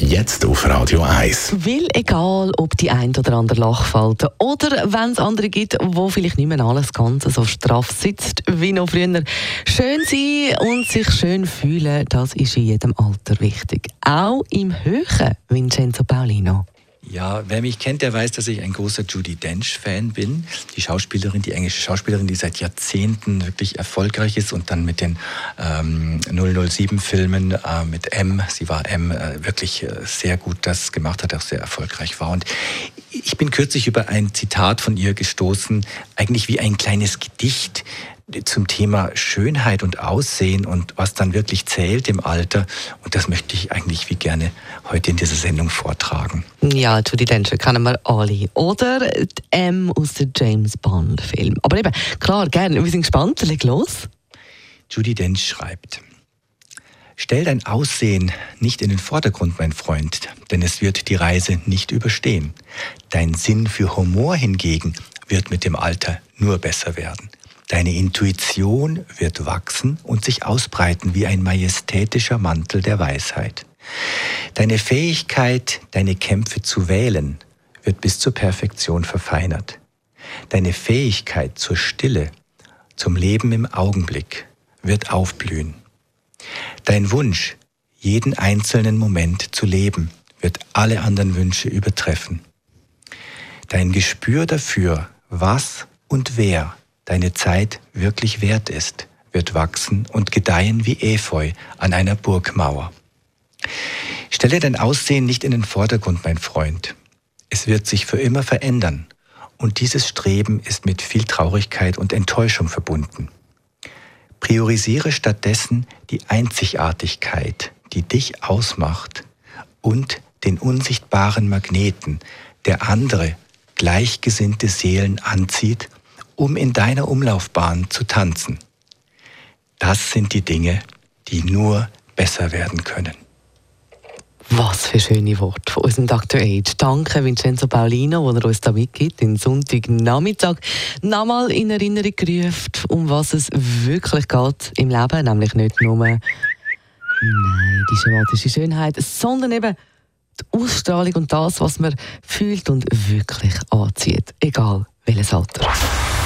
Jetzt auf Radio 1. Weil egal, ob die ein oder andere Lachfalte oder wenn es andere gibt, wo vielleicht nicht mehr alles Ganze so straff sitzt wie noch früher. Schön sein und sich schön fühlen, das ist in jedem Alter wichtig. Auch im Höhen, Vincenzo Paulino. Ja, wer mich kennt, der weiß, dass ich ein großer Judy Dench-Fan bin. Die Schauspielerin, die englische Schauspielerin, die seit Jahrzehnten wirklich erfolgreich ist und dann mit den ähm, 007-Filmen äh, mit M, sie war M, äh, wirklich äh, sehr gut das gemacht hat, auch sehr erfolgreich war. Und ich bin kürzlich über ein Zitat von ihr gestoßen, eigentlich wie ein kleines Gedicht, zum Thema Schönheit und Aussehen und was dann wirklich zählt im Alter. Und das möchte ich eigentlich wie gerne heute in dieser Sendung vortragen. Ja, Judy Dench kennen wir alle. Oder die M aus dem James Bond Film. Aber eben, klar, gerne. Wir sind gespannt. Leg los. Judy Dench schreibt. Stell dein Aussehen nicht in den Vordergrund, mein Freund, denn es wird die Reise nicht überstehen. Dein Sinn für Humor hingegen wird mit dem Alter nur besser werden. Deine Intuition wird wachsen und sich ausbreiten wie ein majestätischer Mantel der Weisheit. Deine Fähigkeit, deine Kämpfe zu wählen, wird bis zur Perfektion verfeinert. Deine Fähigkeit zur Stille, zum Leben im Augenblick, wird aufblühen. Dein Wunsch, jeden einzelnen Moment zu leben, wird alle anderen Wünsche übertreffen. Dein Gespür dafür, was und wer deine Zeit wirklich wert ist, wird wachsen und gedeihen wie Efeu an einer Burgmauer. Stelle dein Aussehen nicht in den Vordergrund, mein Freund. Es wird sich für immer verändern und dieses Streben ist mit viel Traurigkeit und Enttäuschung verbunden. Priorisiere stattdessen die Einzigartigkeit, die dich ausmacht und den unsichtbaren Magneten, der andere gleichgesinnte Seelen anzieht um in deiner Umlaufbahn zu tanzen. Das sind die Dinge, die nur besser werden können. Was für schöne Worte von unserem Dr. Age. Danke Vincenzo Paulino, wo er uns da mitgibt, den Sonntagnachmittag nochmal in Erinnerung gerufen, um was es wirklich geht im Leben, nämlich nicht nur nein, die schematische Schönheit, sondern eben die Ausstrahlung und das, was man fühlt und wirklich anzieht, egal welches Alter.